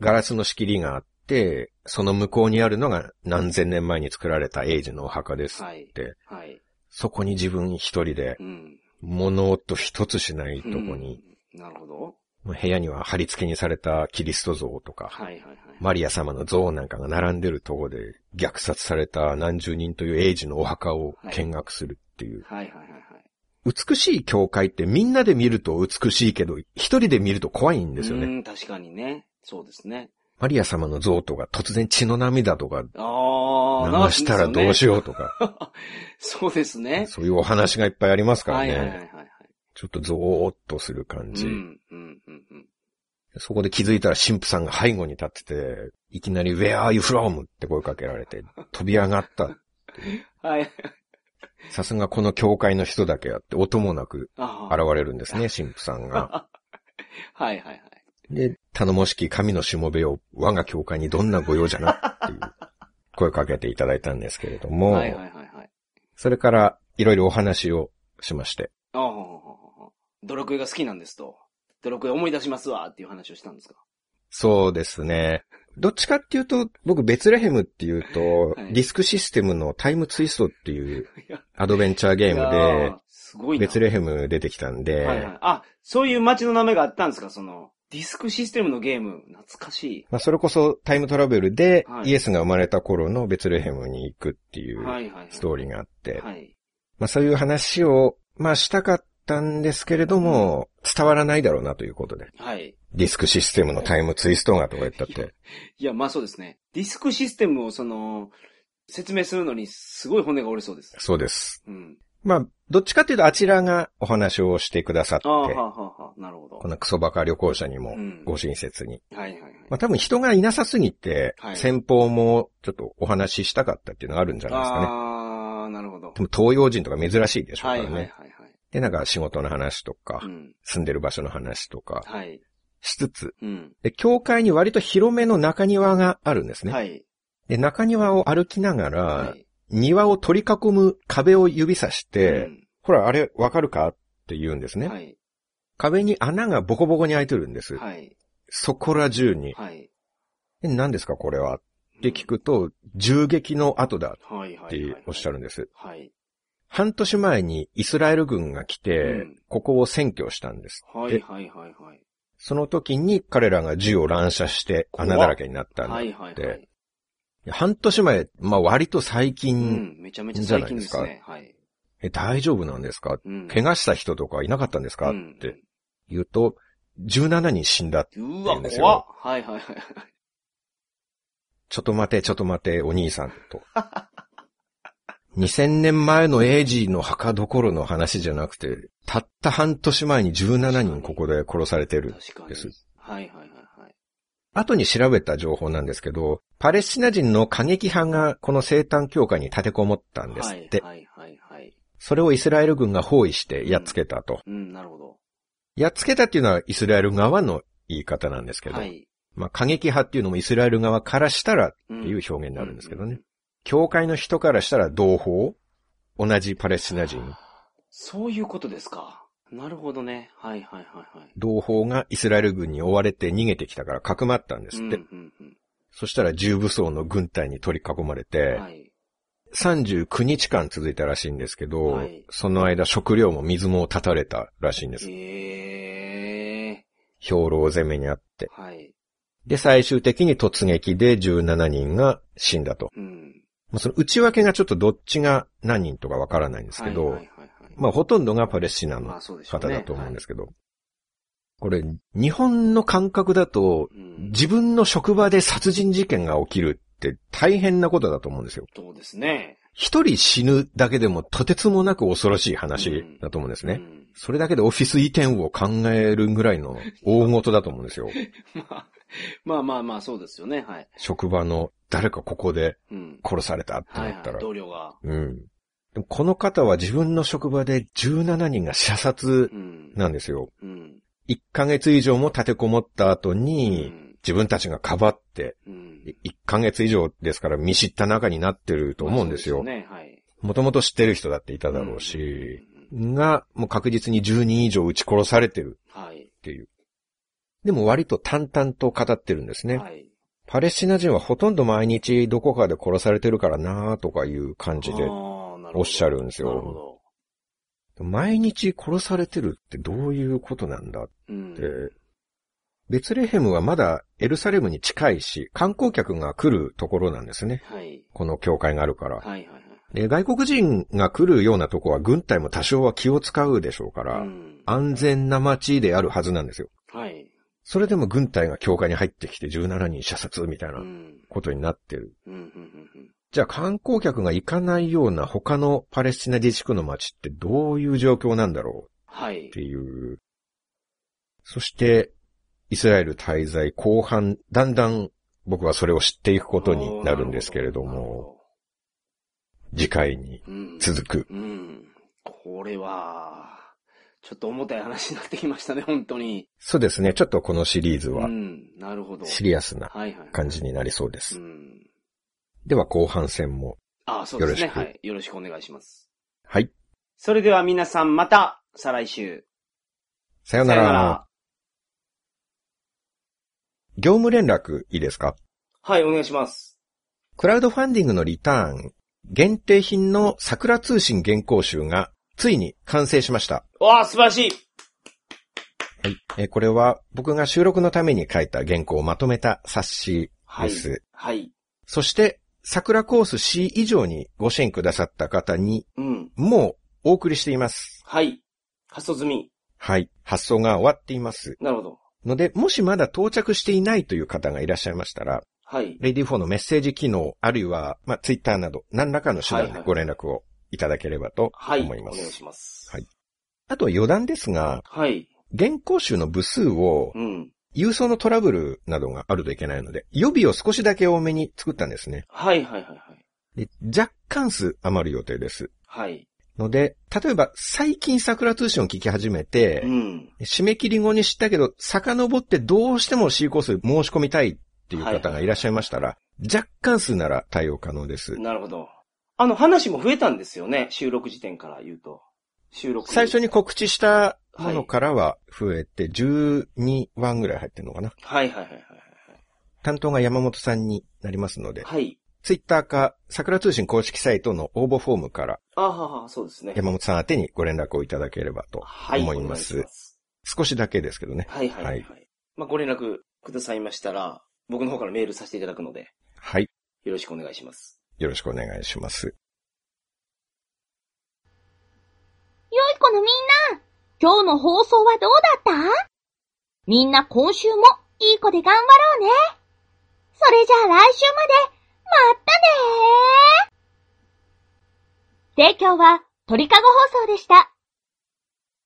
ガラスの仕切りがあって、その向こうにあるのが何千年前に作られた英治のお墓です。はい。ではい。そこに自分一人でうん。物音一つしないとこに、うん。なるほど。部屋には貼り付けにされたキリスト像とか、はいはいはい。マリア様の像なんかが並んでるところで虐殺された何十人という英治のお墓を見学するっていう。はいはいはいはい。美しい教会ってみんなで見ると美しいけど、一人で見ると怖いんですよね。うん、確かにね。そうですね。マリア様の像とか突然血の涙とかああ、流したらどうしよようとか、う。そうですね。そういうお話がいっぱいありますからね。はいはいはいはい。ちょっとゾーっとする感じ。うん、うん、うん、うん。そこで気づいたら神父さんが背後に立ってて、いきなり Where are you from? って声かけられて、飛び上がった。はい。さすがこの教会の人だけあって、音もなくあ現れるんですね、神父さんが。はいはいはい。で、頼もしき神のしもべを我が教会にどんなご用じゃなっていう 声かけていただいたんですけれども、はいはいはいはい。それからいろいろお話をしまして、ああ、ドラクエが好きなんですと。ドラクエ思い出しますわっていう話をしたんですか？そうですね。どっちかっていうと、僕、ベツレヘムっていうと、はいディスクシステムのタイムツイストっていう アドベンチャーゲームーすごい。ベツレヘム出てきたんで、はいはい。あ、そういう街の名前があったんですか？その、ディスクシステムのゲーム。懐かしい。まあ、それこそタイムトラベルではいイエスが生まれた頃のベツレヘムに行くっていうはいはいはい。ストーリーがあって、はい。まあ、そういう話を、まあ、したかったんですけれども、伝わらないだろうなということで、はい。ディスクシステムのタイムツイストがとか言ったって、いや、まあそうですね。ディスクシステムをその、説明するのにすごい骨が折れそうです。そうです。うん。まあ、どっちかっていうとあちらがお話をしてくださってあ、あ、はあ、はあ、はあ、なるほど。このクソバカ旅行者にもうんご親切に。はいはいはい。まあ多分人がいなさすぎて、はい先方もちょっとお話ししたかったっていうのがあるんじゃないですかね。ああ、なるほどで。も東洋人とか珍しいでしょうはいからね。はいはいはい。で、なんか仕事の話とか、うん。住んでる場所の話とかはい。しつつ、うん。で、教会に割と広めの中庭があるんですね。はい。で、中庭を歩きながら、はい。庭を取り囲む壁を指さして、うんほら、あれわかるかって言うんですね。はい。壁に穴がボコボコに開いてるんです。はい。そこら中に。はい。え何ですかこれは？って聞くと、銃撃の後だはいはい。っておっしゃるんです。はい。半年前にイスラエル軍が来て、うんここを占拠したんです。はいはいはいはい。その時に彼らが銃を乱射して穴だらけになったんだって。はいはいはい。半年前、まあ割と最う近、ん。めちゃめちゃ最近ですね。はい。え、大丈夫なんですか？うん。怪我した人とかいなかったんですか、うんって言うと、17人死んだ。うわ、言うんですよ怖っ。はいはいはいはい。ちょっと待て、ちょっと待て、お兄さんと。2000年前のエイジの墓どころの話じゃなくて、たった半年前に17人ここで殺されてる。確かにです。はいはいはいはい。後に調べた情報なんですけど、パレスチナ人の過激派がこの生誕教会に立てこもったんですって。はいはいはいはい。それをイスラエル軍が包囲してやっつけたと。うん、なるほど。やっつけたっていうのはイスラエル側の言い方なんですけど、はい。まあ過激派っていうのもイスラエル側からしたらってうんいう表現になるんですけどね。うんうん教会の人からしたら同胞？同じパレスチナ人？そういうことですか。なるほどね。はいはいはいはい。同胞がイスラエル軍に追われて逃げてきたからかくまったんですって。うんうんそしたら重武装の軍隊に取り囲まれうて、ん。はい。39日間続いたらしいんですけど、はいその間食料も水も断たれたらしいんです。ええ兵糧攻めにあって。ー。はい。で、最終的に突撃で17人が死んだと。うん。まあ、その内訳がちょっとどっちが何人とかわからないんですけど、はいはい。まあほとんどがパレスチナの。方だと思うんですけど、これ、日本の感覚だと、はい。うん。自分の職場で殺人事件が起きるって大変なことだと思うんですよ。そうですね。一人死ぬだけでもとてつもなく恐ろしい話だと思うんですね。うんそれだけでオフィス移転を考えるぐらいの大事だと思うんですよ。まあ、まあまあまあ、そうですよね。はい。職場の誰かここでうん。殺されたってはいはい。なったら。同僚が。うん。でもこの方は自分の職場で17人が射殺うん。なんですよ。うん。1ヶ月以上も立てこもった後うに、ん。自分たちがかばって、うん。1ヶ月以上ですから見知った中になってると思うんですよ。もともと知ってる人だっていただろうし、うんが、もう確実に10人以上撃ち殺されてるはい。っていう。でも割と淡々と語ってるんですね。はい。パレスチナ人はほとんど毎日どこかで殺されてるからなとかいう感じで。おっしゃるんですなるほよ。ど。毎日殺されてるってどういうことなんだ？うん。でベツレヘムはまだエルサレムに近いし、観光客が来るところなんですね。はい。この教会があるから。はいはいはい。で、外国人が来るようなとこは軍隊も多少は気を使うでしょうから、うん安全な街であるはずなんですよ。はい。それでも軍隊が教会に入ってきて17人射殺みたいなうん。ことになってる。うん。うん。うん。じゃあ観光客が行かないような他のパレスチナ自治区の街ってどういう状況なんだろう？はいっ。ていう。そして、イスラエル滞在後半、だんだん僕はそれを知っていくことになるんですけれども、次回にうん。続く。うん。これは、ちょっと重たい話になってきましたね、本当に。そうですね。ちょっとこのシリーズはうん。なるほど。シリアスなはいはい。感じになりそうでうす。ん。では後半戦も。あそうですね。よろしくはい。よろしくお願いします。はい。それでは皆さんまた、再来週。さようなら。業務連絡いいですか？はい、お願いします。クラウドファンディングのリターン、限定品の桜通信原稿集がついに完成しました。わあ、素晴らしいはい。えーこれは僕が収録のために書いた原稿をまとめた冊子はいです。。はい。そして、桜コース C 以上にご支援くださった方に、うん。もうお送りしています。はい。発送済み。はい。発送が終わっています。なるほど。ので、もしまだ到着していないという方がいらっしゃいましたら、はい。レディフォーのメッセージ機能、あるいは、まあ、ツイッターなど、何らかの手段ではいはいご連絡をいただければとはい。思います。お願いします。はいあとは余談ですが、はい。原稿集の部数をうん。郵送のトラブルなどがあるといけないので、予備を少しだけ多めに作ったんですね。はいはいはいはい。で若干数余る予定です。はい。ので、例えば最近桜通信を聞き始めて、うん。締め切り後に知ったけど、遡ってどうしても C コース申し込みたいっていう方がいらっしゃいましたら、若干数なら対応可能です。なるほど。あの、話も増えたんですよね。収録時点から言うと。収録。最初に告知したものからは増えて、12話ぐらい入ってるのかな。はいはいはいはい担当が山本さんになりますので、はい。はい。ツイッターか桜通信公式サイトの応募フォームからあはは、そうですね。山本さん宛てにご連絡をいただければとはい。思います。お願いします少しだけですけどね。はいはいはい。ははいまあ、ご連絡くださいましたら、僕の方からメールさせていただくので、はい。よろしくお願いします。よろしくお願いします。良い子のみんな、今日の放送はどうだった？みんな今週もいい子で頑張ろうね。それじゃあ来週まで、またねー提供は鳥かご放送でした。